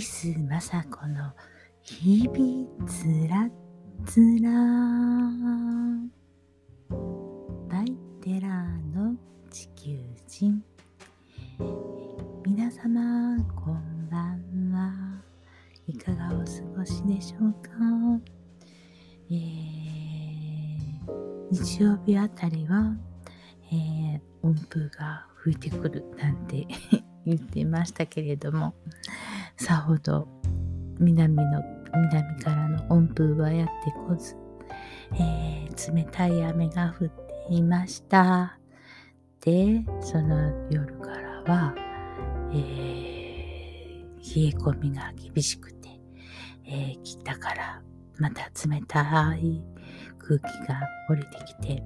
ソティス雅子の日々つらつら。バイテラーの地球人。皆様こんばんは。いかがお過ごしでしょうか、えー、日曜日あたりは、えー、音符が吹いてくるなんて 言ってましたけれども。さほど南の南からの温風はやってこず、えー、冷たい雨が降っていましたでその夜からは、えー、冷え込みが厳しくて、えー、北からまた冷たい空気が降りてきて、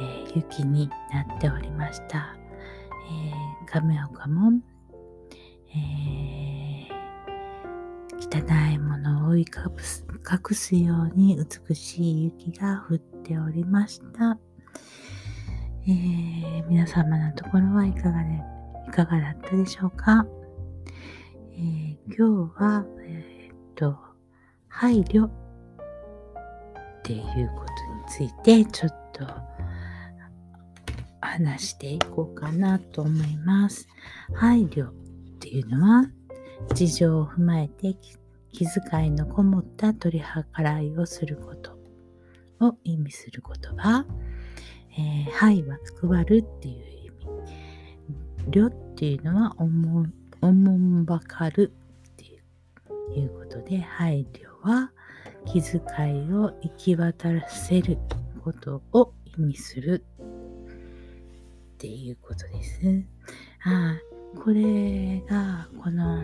えー、雪になっておりました。えー、亀岡も、え、汚いものを覆い隠す隠すように美しい雪が降っておりました。えー、皆様のところはいかがで、いかがだったでしょうか、えー、今日は、えー、っと、配慮っていうことについてちょっと話していこうかなと思います。配慮っていうのは事情を踏まえて気遣いのこもった取り計らいをすることを意味する言葉。えー、はいは配るっていう意味。慮っていうのはおもおもんばかるっていうことで、配慮は気遣いを行き渡らせることを意味するっていうことです。あこれが、この、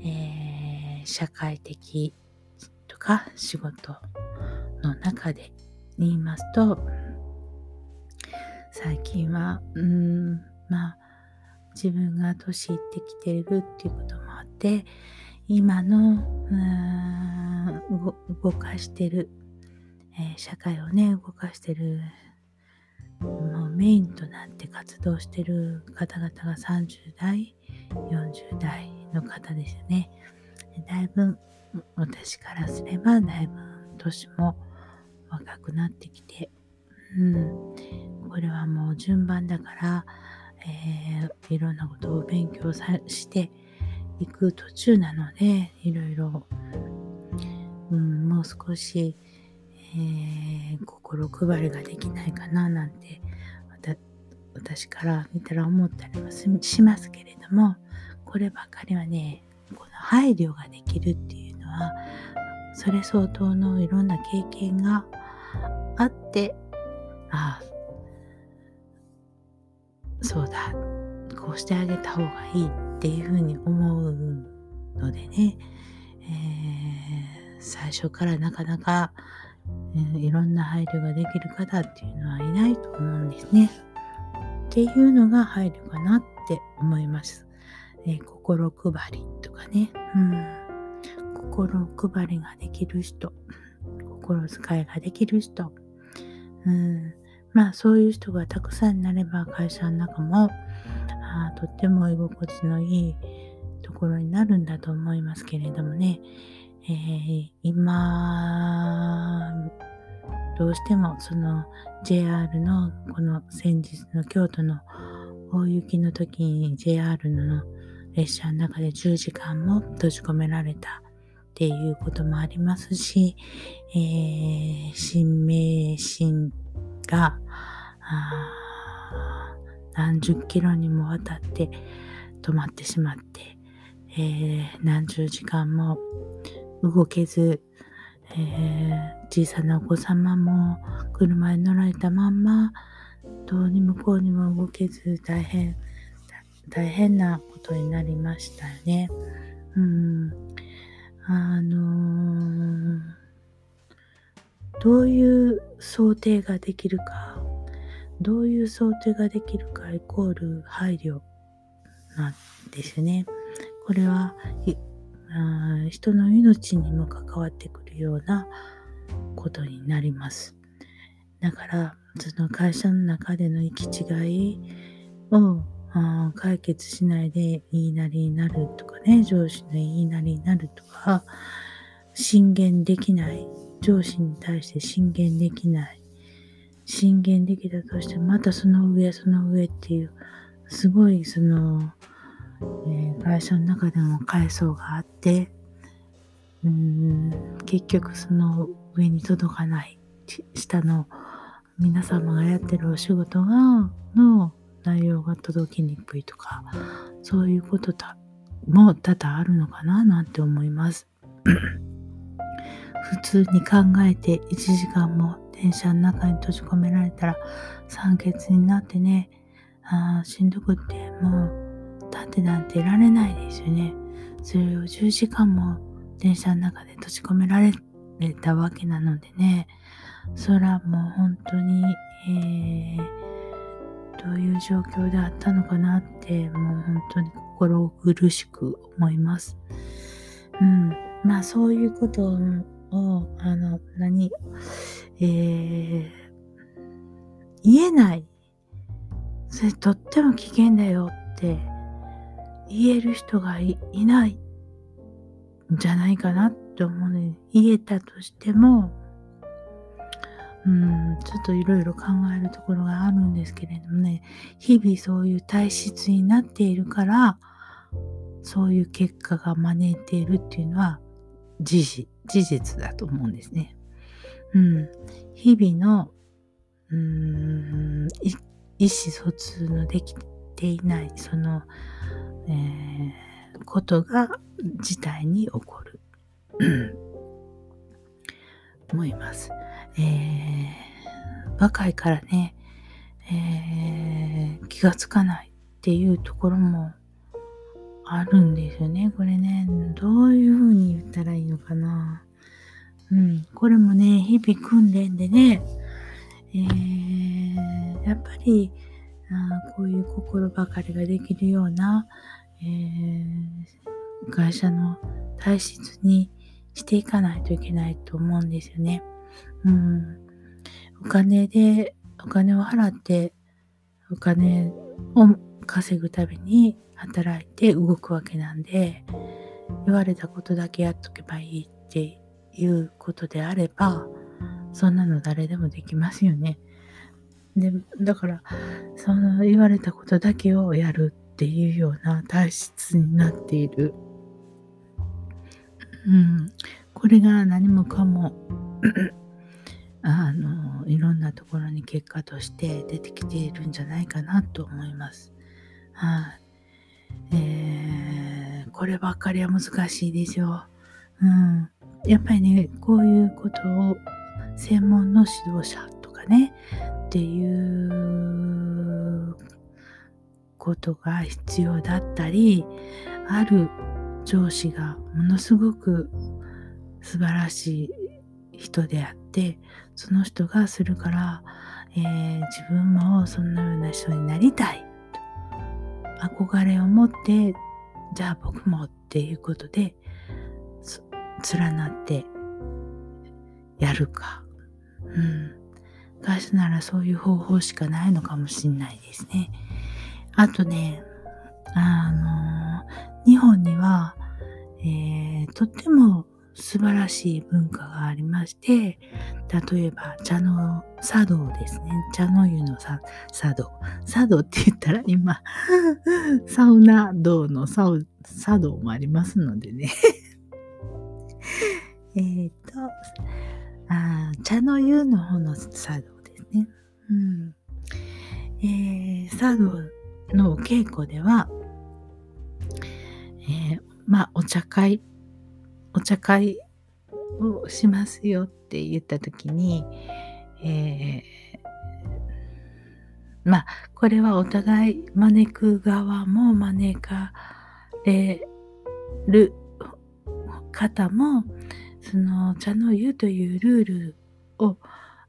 えー、社会的とか仕事の中で言いますと、最近は、うん、まあ、自分が年いってきてるっていうこともあって、今の、動かしてる、えー、社会をね、動かしてるもうメインとなって活動してる方々が30代、40代の方ですよね。だいぶ私からすればだいぶ年も若くなってきて、うん、これはもう順番だから、えー、いろんなことを勉強さしていく途中なので、いろいろ、うん、もう少し、えー、心配りができないかななんて私から見たら思ったりもしますけれどもこればかりはねこの配慮ができるっていうのはそれ相当のいろんな経験があってああそうだこうしてあげた方がいいっていうふうに思うのでね、えー、最初からなかなかいろんな配慮ができる方っていうのはいないと思うんですね。っていうのが配慮かなって思います。えー、心配りとかね、うん、心配りができる人、心遣いができる人、うん、まあそういう人がたくさんになれば会社の中もあとっても居心地のいいところになるんだと思いますけれどもね、えー、今、どうしてもその JR のこの先日の京都の大雪の時に JR の列車の中で10時間も閉じ込められたっていうこともありますし、えー、新名神が何十キロにもわたって止まってしまって、えー、何十時間も動けず、えー、小さなお子様も車に乗られたまんま、どうにもこうにも動けず大変、大変なことになりましたよね。うん。あのー、どういう想定ができるか、どういう想定ができるかイコール配慮なんですね。これはあ人の命にも関わってくるようなことになります。だから、その会社の中での行き違いを解決しないで言いなりになるとかね、上司の言いなりになるとか、進言できない、上司に対して進言できない、進言できたとしてまたその上その上っていうすごいその、えー、会社の中でも階層があってうん結局その上に届かない下の皆様がやってるお仕事がの内容が届きにくいとかそういうことだも多々あるのかななんて思います。普通に考えて1時間も電車の中に閉じ込められたら酸欠になってねあしんどくってもう立ってなんていられないですよね。それを10時間も電車の中で閉じ込められたわけなのでねそらもう本当に、えー、どういう状況であったのかなってもう本当に心苦しく思います。うん。まあそういうことを、あの、何、えー、言えないそれとっても危険だよって言える人がいないんじゃないかなって思うね。言えたとしても、うん、ちょっといろいろ考えるところがあるんですけれどもね、日々そういう体質になっているから、そういう結果が招いているっていうのは事実、事実だと思うんですね。うん。日々の、うーん、意思疎通のできていない、その、えー、ことが事態に起こる。思います。えー、若いからね、えー、気がつかないっていうところもあるんですよね。これね、どういうふうに言ったらいいのかな。うん、これもね、日々訓練でね、えー、やっぱりあこういう心ばかりができるような、えー、会社の体質にしていかないといけないと思うんですよね。うん、お金で、お金を払って、お金を稼ぐために働いて動くわけなんで、言われたことだけやっとけばいいっていうことであれば、そんなの誰でもできますよね。で、だから、その言われたことだけをやるっていうような体質になっている。うん。これが何もかも あの、いろんなところに結果として出てきているんじゃないかなと思います。はい、えー、こればっかりは難しいですよ。うん。やっぱりね、こういうことを専門の指導者とかね、っていうことが必要だったり、ある上司がものすごく素晴らしい人であって、その人がするから、えー、自分もそんなような人になりたい。憧れを持ってじゃあ僕もっていうことで連なってやるか、うん、会社ならそういう方法しかないのかもしんないですね。あとね、あの、日本には、えー、とっても素晴らしい文化がありまして、例えば茶の茶道ですね。茶の湯の茶道。茶道って言ったら今、サウナ道の茶道もありますのでね。えっと、あ茶の湯の方の茶道ですね。うん。えー、茶道のお稽古では、えー、まあ、お茶会、お茶会をしますよって言った時に、えー、まあ、これはお互い招く側も招かれる方も、その茶の湯というルールを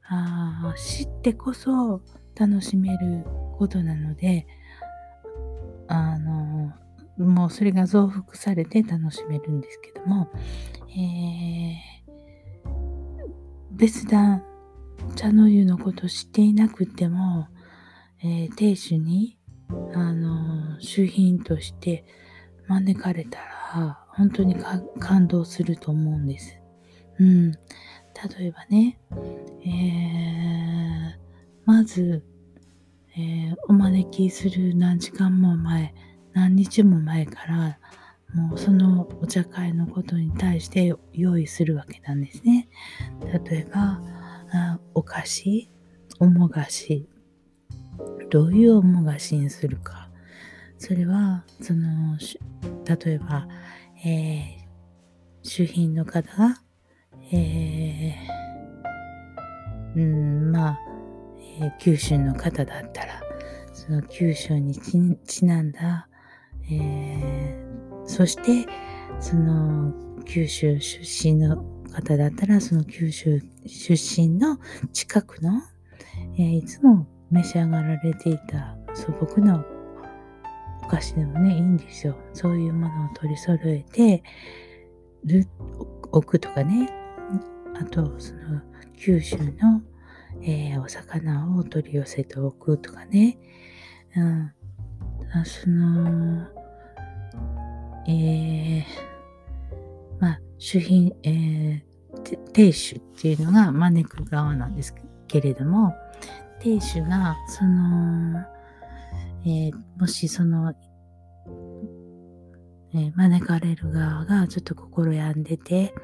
あ知ってこそ楽しめることなので、あの、もうそれが増幅されて楽しめるんですけども、えー、別段茶の湯のこと知っていなくても、えー、亭主に、あの、主品として招かれたら、本当に感動すると思うんです。うん。例えばね、えー、まず、えー、お招きする何時間も前、何日も前から、もうそのお茶会のことに対して用意するわけなんですね。例えば、あお菓子、おも菓子、どういうおも菓子にするか。それは、その、例えば、えー、主賓の方が、えー、うん、まあ、えー、九州の方だったら、その九州にちなんだ、えー、そして、その九州出身の方だったら、その九州出身の近くの、えー、いつも召し上がられていた素朴なお菓子でもね、いいんですよ。そういうものを取り揃えてる、置くとかね。あと、その九州の、えー、お魚を取り寄せておくとかね。うん。その、えー、まあ、主品、えー、亭主っていうのが招く側なんですけれども、亭主が、その、えー、もしその、え、招かれる側がちょっと心病んでて、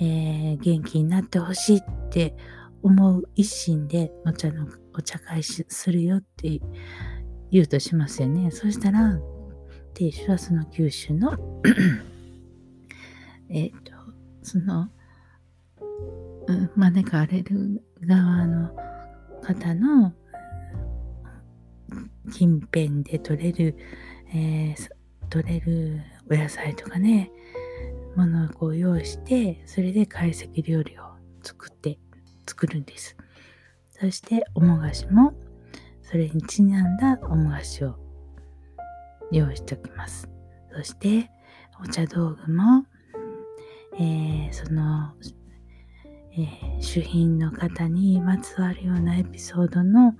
えー、元気になってほしいって思う一心でお茶の、お茶会するよって言うとしますよね。そしたら、亭主はその九州の えっと、その、うん、招かれる側の方の近辺で取れる、えー、取れるお野菜とかね、ものをこう用意して、それで懐石料理を作って、作るんです。そして、おもがしも、それにちなんだおもがしを用意しておきます。そして、お茶道具も、えー、その、えー、主賓の方にまつわるようなエピソードの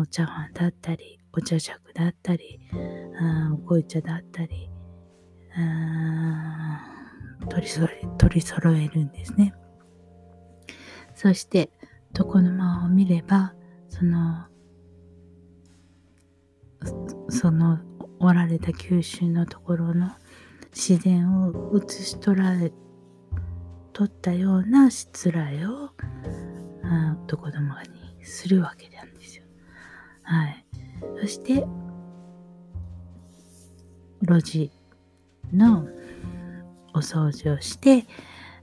お茶碗だったり、お茶尺だったり、あお紅茶だったり、取り揃え取り揃えるんですね。そして、床の間を見れば、その、そのおられた九州のところの自然を映し取られ取ったようなしつらえを床の間にするわけなんですよ。はい。そして、路地のお掃除をして、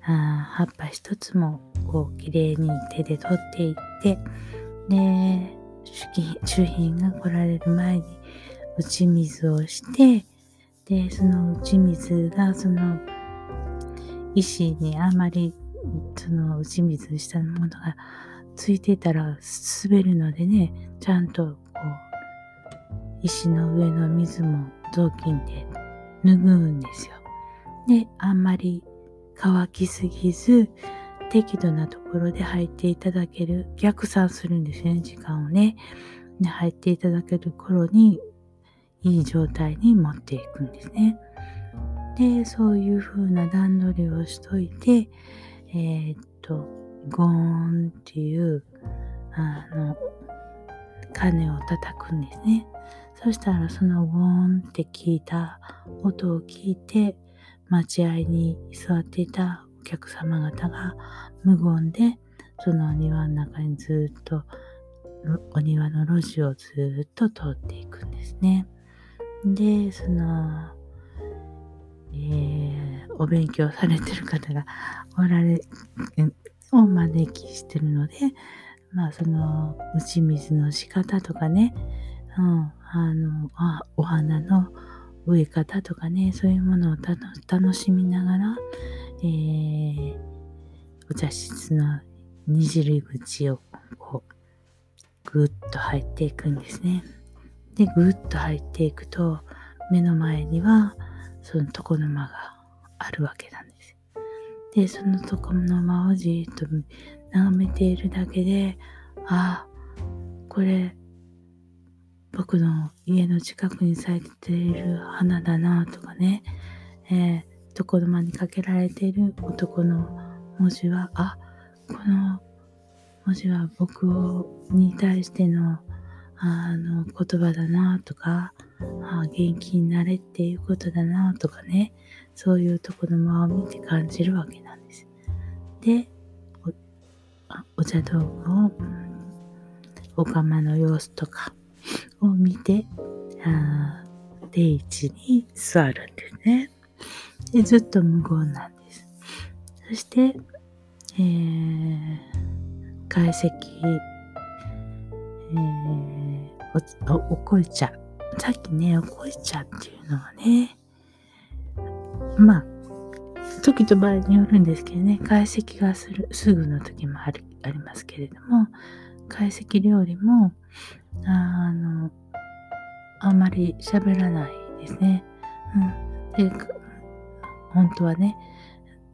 あ葉っぱ一つもこう綺麗に手で取っていって、で、主賓が来られる前に打ち水をして、で、その打ち水がその石にあまりその打ち水したものがついてたら滑るのでね、ちゃんとこう、石の上の水も雑巾で拭うんですよ。で、あんまり乾きすぎず、適度なところで入っていただける、逆算するんですね、時間をね。入っていただける頃に、いい状態に持っていくんですね。で、そういう風な段取りをしといて、えー、っと、ゴーンっていう、あの、鐘を叩くんですね。そしたらそのゴーンって聞いた音を聞いて、待合に座っていたお客様方が無言で、そのお庭の中にずっと、お庭の路地をずっと通っていくんですね。で、その、えー、お勉強されてる方がおられ、を招きしてるので、まあその打ち水の仕方とかね、うん、あのあお花の植え方とかね、そういうものを楽しみながら、えー、お茶室のにじり口をこう、ぐっと入っていくんですね。で、ぐっと入っていくと、目の前には、その床の間があるわけなんです。で、その床の間をじっと眺めているだけで、ああ、これ、僕の家の近くに咲いている花だなとかね、えー、床の間にかけられている男の文字は、あ、この文字は僕をに対してのあの言葉だなとか、あ元気になれっていうことだなとかね、そういうとこの間を見て感じるわけなんです。で、おお茶道具を、お釜の様子とかを見て、あ定位置に座るんですね。で、ずっと無言なんです。そして、えー、解析、えー、お、おこい茶。さっきね、おこい茶っていうのはね、まあ、時と場合によるんですけどね、解析がする、すぐの時もあるありますけれども、解析料理も、あの、あんまり喋らないですね。うん。で、本当はね。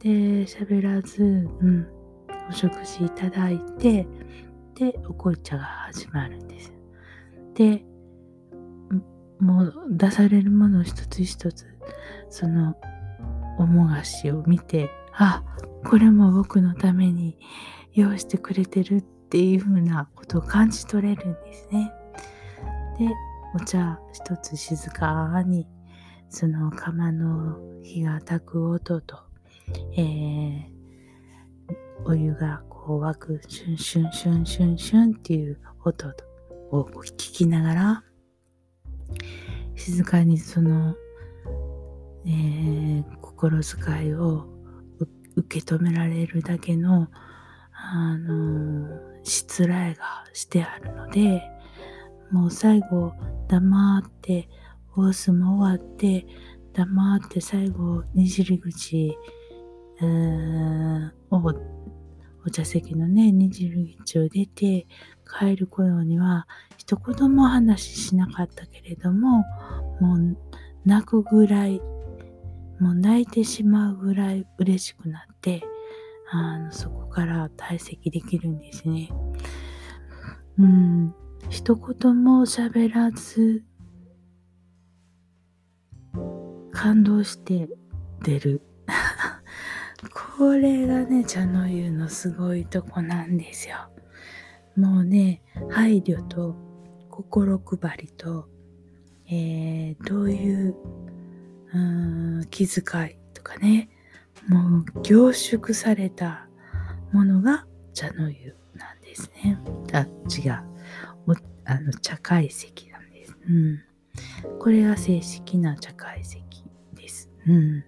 で、喋らず、うん。お食事いただいて、で、お紅茶が始まるんです。で、もう出されるもの一つ一つ、その、おもがしを見て、あ、これも僕のために用意してくれてるっていうふうなことを感じ取れるんですね。で、お茶一つ静かに、その釜の火が焚く音と、えー、お湯がこう沸くシュンシュンシュンシュンシュンっていう音を聞きながら、静かにその、えー、心遣いを受け止められるだけの、あのー、しつらえがしてあるので、もう最後黙ってホースも終わって黙って最後にじり口、をお茶席のねにじり口を出て帰る頃には一言も話しなかったけれどももう泣くぐらいもう泣いてしまうぐらい嬉しくなってあのそこから退席できるんですね。うん一言も喋らず、感動して出る。これがね、茶の湯のすごいとこなんですよ。もうね、配慮と心配りと、えー、どういううん気遣いとかね、もう凝縮されたものが茶の湯なんですね。あ、違う。あの茶会席なんです。うん。これが正式な茶会席です。うん。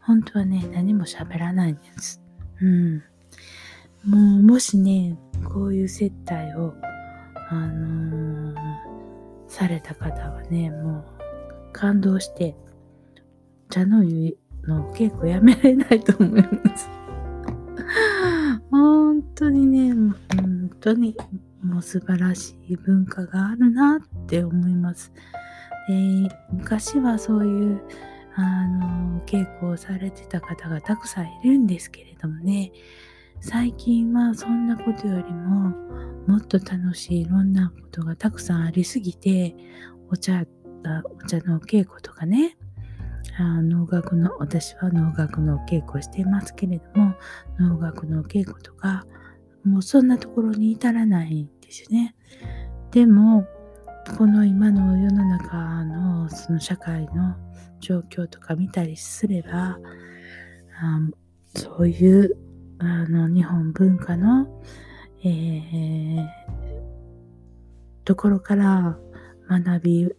本当はね、何も喋らないんです。うん。もう、もしね、こういう接待を、あのー、された方はね、もう、感動して、茶の湯の稽古やめられないと思います。本当にね、本当にもう素晴らしい文化があるなって思います。で昔はそういうあの稽古をされてた方がたくさんいるんですけれどもね最近はそんなことよりももっと楽しいいろんなことがたくさんありすぎてお茶お茶の稽古とかねあ能楽の私は能楽の稽古をしていますけれども能楽の稽古とかもうそんなところに至らないんですよね。でも、この今の世の中のその社会の状況とか見たりすれば、あそういうあの日本文化の、えー、ところから学び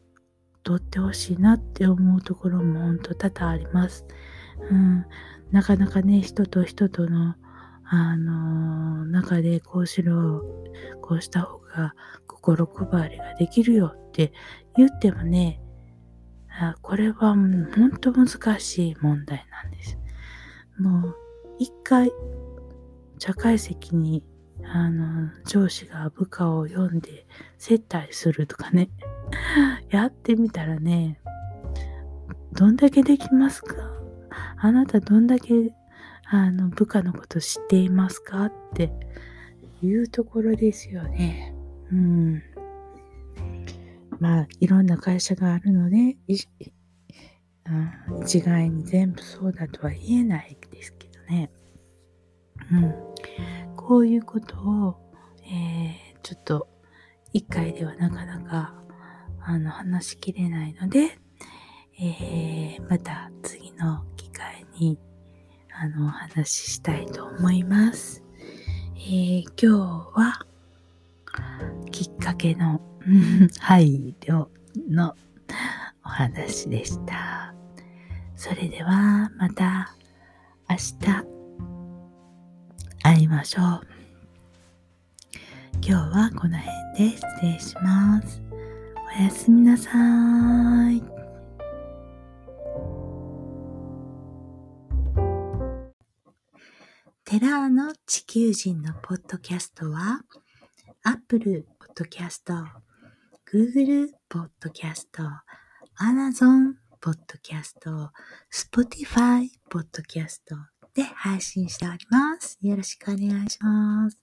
取ってほしいなって思うところも本当多々あります。うん、なかなかね、人と人とのあの中でこうしろ、こうした方が心配りができるよって言ってもね、あこれは本当難しい問題なんです。もう一回社会席にあの上司が部下を呼んで接待するとかね やってみたらねどんだけできますか？あなたどんだけあの、部下のこと知っていますか？っていうところですよね。うん。まあ、いろんな会社があるので、一概に全部そうだとは言えないですけどね。うん。こういうことを、えー、ちょっと一回ではなかなかあの話しきれないので、えー、また次の機会にあのお話ししたいと思います。えー、今日はきっかけの 配慮のお話でした。それではまた明日ましょう。今日はこの辺で失礼します。おやすみなさい。テラーの地球人のポッドキャストは、Apple Podcast、Google Podcast、Amazon Podcast、Spotify Podcast で配信しております。よろしくお願いします。